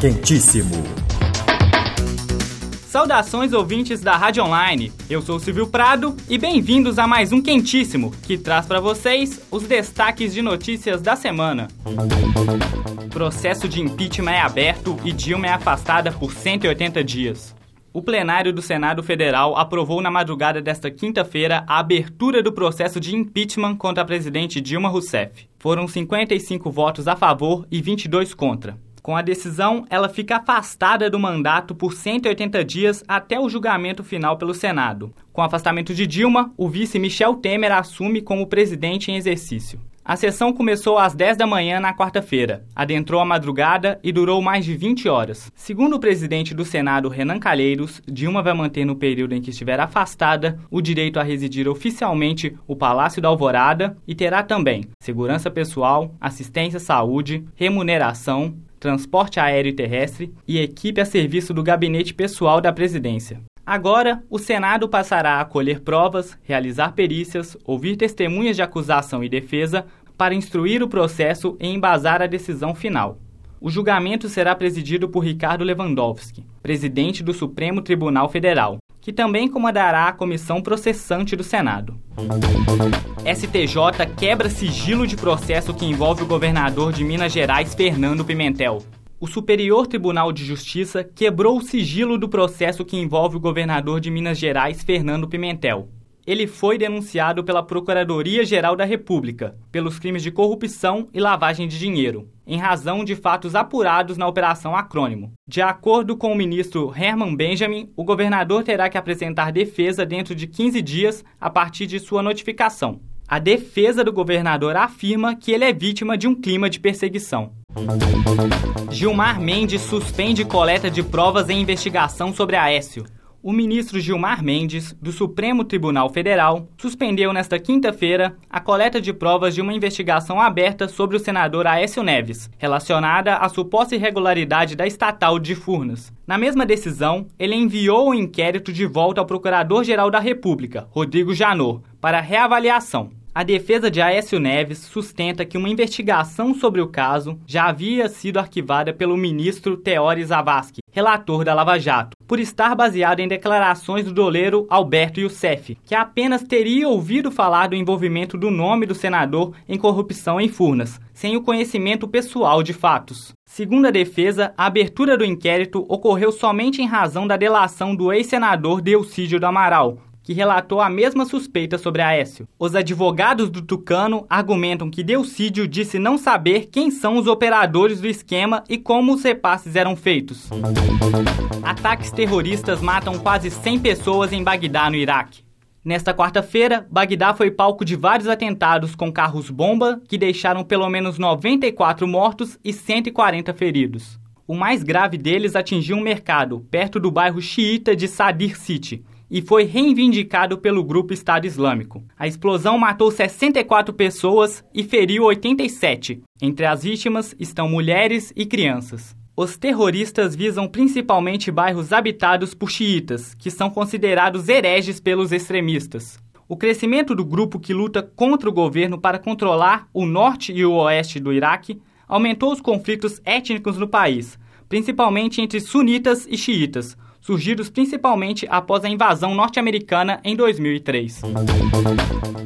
Quentíssimo. Saudações ouvintes da Rádio Online. Eu sou Silvio Prado e bem-vindos a mais um Quentíssimo, que traz para vocês os destaques de notícias da semana. Processo de impeachment é aberto e Dilma é afastada por 180 dias. O plenário do Senado Federal aprovou na madrugada desta quinta-feira a abertura do processo de impeachment contra a presidente Dilma Rousseff. Foram 55 votos a favor e 22 contra. Com a decisão, ela fica afastada do mandato por 180 dias até o julgamento final pelo Senado. Com o afastamento de Dilma, o vice Michel Temer assume como presidente em exercício. A sessão começou às 10 da manhã na quarta-feira, adentrou a madrugada e durou mais de 20 horas. Segundo o presidente do Senado, Renan Calheiros, Dilma vai manter no período em que estiver afastada o direito a residir oficialmente o Palácio da Alvorada e terá também segurança pessoal, assistência à saúde, remuneração, transporte aéreo e terrestre e equipe a serviço do gabinete pessoal da presidência. Agora, o Senado passará a colher provas, realizar perícias, ouvir testemunhas de acusação e defesa para instruir o processo e embasar a decisão final. O julgamento será presidido por Ricardo Lewandowski, presidente do Supremo Tribunal Federal, que também comandará a comissão processante do Senado. STJ quebra sigilo de processo que envolve o governador de Minas Gerais, Fernando Pimentel. O Superior Tribunal de Justiça quebrou o sigilo do processo que envolve o governador de Minas Gerais, Fernando Pimentel. Ele foi denunciado pela Procuradoria-Geral da República pelos crimes de corrupção e lavagem de dinheiro, em razão de fatos apurados na Operação Acrônimo. De acordo com o ministro Herman Benjamin, o governador terá que apresentar defesa dentro de 15 dias a partir de sua notificação. A defesa do governador afirma que ele é vítima de um clima de perseguição. Gilmar Mendes suspende coleta de provas em investigação sobre Aécio o ministro Gilmar Mendes, do Supremo Tribunal Federal, suspendeu nesta quinta-feira a coleta de provas de uma investigação aberta sobre o senador Aécio Neves, relacionada à suposta irregularidade da estatal de Furnas. Na mesma decisão, ele enviou o inquérito de volta ao Procurador-Geral da República, Rodrigo Janot, para reavaliação. A defesa de Aécio Neves sustenta que uma investigação sobre o caso já havia sido arquivada pelo ministro Teori Zavascki, relator da Lava Jato, por estar baseado em declarações do doleiro Alberto Youssef, que apenas teria ouvido falar do envolvimento do nome do senador em corrupção em Furnas, sem o conhecimento pessoal de fatos. Segundo a defesa, a abertura do inquérito ocorreu somente em razão da delação do ex-senador Delcídio do Amaral, que relatou a mesma suspeita sobre Aécio. Os advogados do Tucano argumentam que Delcídio disse não saber quem são os operadores do esquema e como os repasses eram feitos. Ataques terroristas matam quase 100 pessoas em Bagdá, no Iraque. Nesta quarta-feira, Bagdá foi palco de vários atentados com carros-bomba que deixaram pelo menos 94 mortos e 140 feridos. O mais grave deles atingiu um mercado, perto do bairro xiita de Sadir City, e foi reivindicado pelo grupo Estado Islâmico. A explosão matou 64 pessoas e feriu 87. Entre as vítimas estão mulheres e crianças. Os terroristas visam principalmente bairros habitados por xiitas, que são considerados hereges pelos extremistas. O crescimento do grupo que luta contra o governo para controlar o norte e o oeste do Iraque aumentou os conflitos étnicos no país, principalmente entre sunitas e xiitas, surgidos principalmente após a invasão norte-americana em 2003.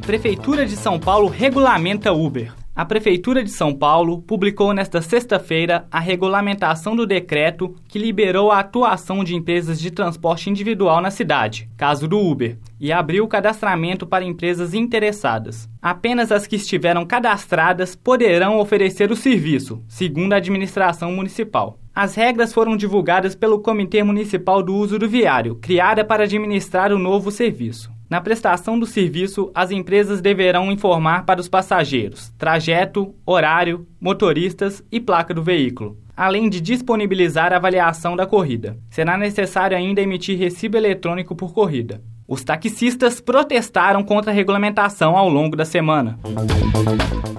Prefeitura de São Paulo regulamenta Uber. A Prefeitura de São Paulo publicou nesta sexta-feira a regulamentação do decreto que liberou a atuação de empresas de transporte individual na cidade, caso do Uber, e abriu o cadastramento para empresas interessadas. Apenas as que estiveram cadastradas poderão oferecer o serviço, segundo a administração municipal. As regras foram divulgadas pelo Comitê Municipal do Uso do Viário, criada para administrar o novo serviço. Na prestação do serviço, as empresas deverão informar para os passageiros trajeto, horário, motoristas e placa do veículo, além de disponibilizar a avaliação da corrida. Será necessário ainda emitir recibo eletrônico por corrida. Os taxistas protestaram contra a regulamentação ao longo da semana.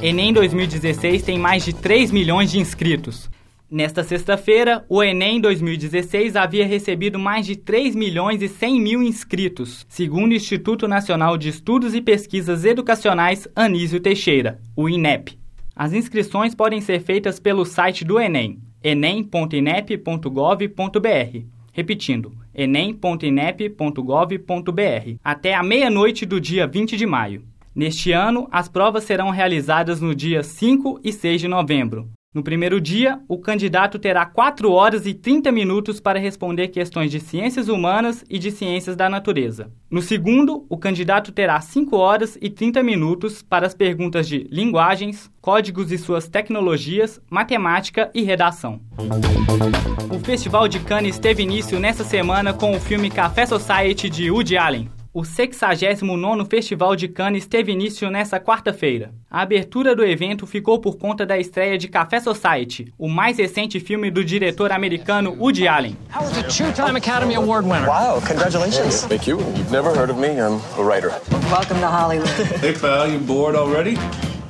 Enem 2016 tem mais de 3 milhões de inscritos. Nesta sexta-feira, o Enem 2016 havia recebido mais de 3 milhões e 100 mil inscritos, segundo o Instituto Nacional de Estudos e Pesquisas Educacionais Anísio Teixeira, o INEP. As inscrições podem ser feitas pelo site do Enem, enem.inep.gov.br. Repetindo, enem.inep.gov.br, até a meia-noite do dia 20 de maio. Neste ano, as provas serão realizadas no dia 5 e 6 de novembro, no primeiro dia, o candidato terá 4 horas e 30 minutos para responder questões de ciências humanas e de ciências da natureza. No segundo, o candidato terá 5 horas e 30 minutos para as perguntas de linguagens, códigos e suas tecnologias, matemática e redação. O Festival de Cannes teve início nesta semana com o filme Café Society de Woody Allen. O 69º Festival de Cannes teve início nesta quarta-feira. A abertura do evento ficou por conta da estreia de Café Society, o mais recente filme do diretor americano Woody Allen. Howard's a two-time Academy Award winner. Wow, congratulations. Thank you. You've never heard of me. I'm a writer. Welcome to Hollywood. Hey pal, you bored already?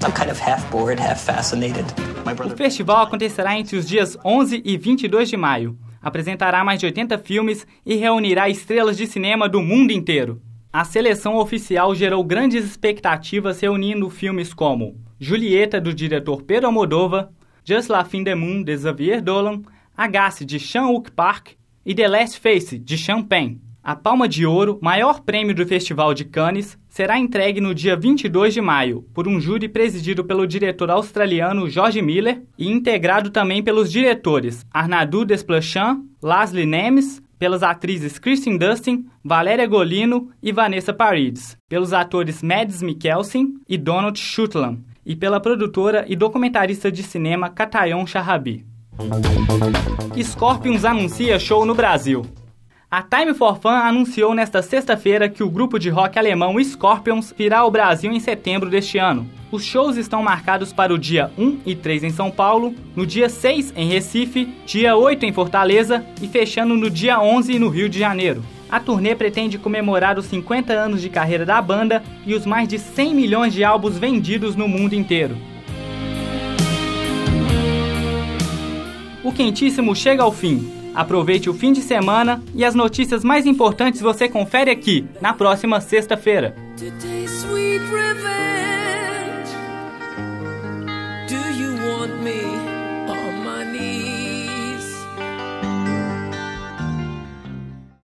I'm kind of half bored, half fascinated. My brother... O festival acontecerá entre os dias 11 e 22 de maio. Apresentará mais de 80 filmes e reunirá estrelas de cinema do mundo inteiro. A seleção oficial gerou grandes expectativas reunindo filmes como Julieta, do diretor Pedro Almodóvar, Just La Fin de Moon, de Xavier Dolan, Agasse, de Sean-Wook Park e The Last Face, de Champagne. A Palma de Ouro, maior prêmio do Festival de Cannes, será entregue no dia 22 de maio por um júri presidido pelo diretor australiano George Miller e integrado também pelos diretores Arnaldo Desplechin, Leslie Nemes, pelas atrizes Kristen Dustin, Valéria Golino e Vanessa Paredes, pelos atores Mads Mikkelsen e Donald Sutherland, e pela produtora e documentarista de cinema Katayon Sharabi. Scorpions anuncia show no Brasil. A Time for Fun anunciou nesta sexta-feira que o grupo de rock alemão Scorpions virá ao Brasil em setembro deste ano. Os shows estão marcados para o dia 1 e 3 em São Paulo, no dia 6 em Recife, dia 8 em Fortaleza e fechando no dia 11 no Rio de Janeiro. A turnê pretende comemorar os 50 anos de carreira da banda e os mais de 100 milhões de álbuns vendidos no mundo inteiro. O quentíssimo chega ao fim. Aproveite o fim de semana e as notícias mais importantes você confere aqui, na próxima sexta-feira.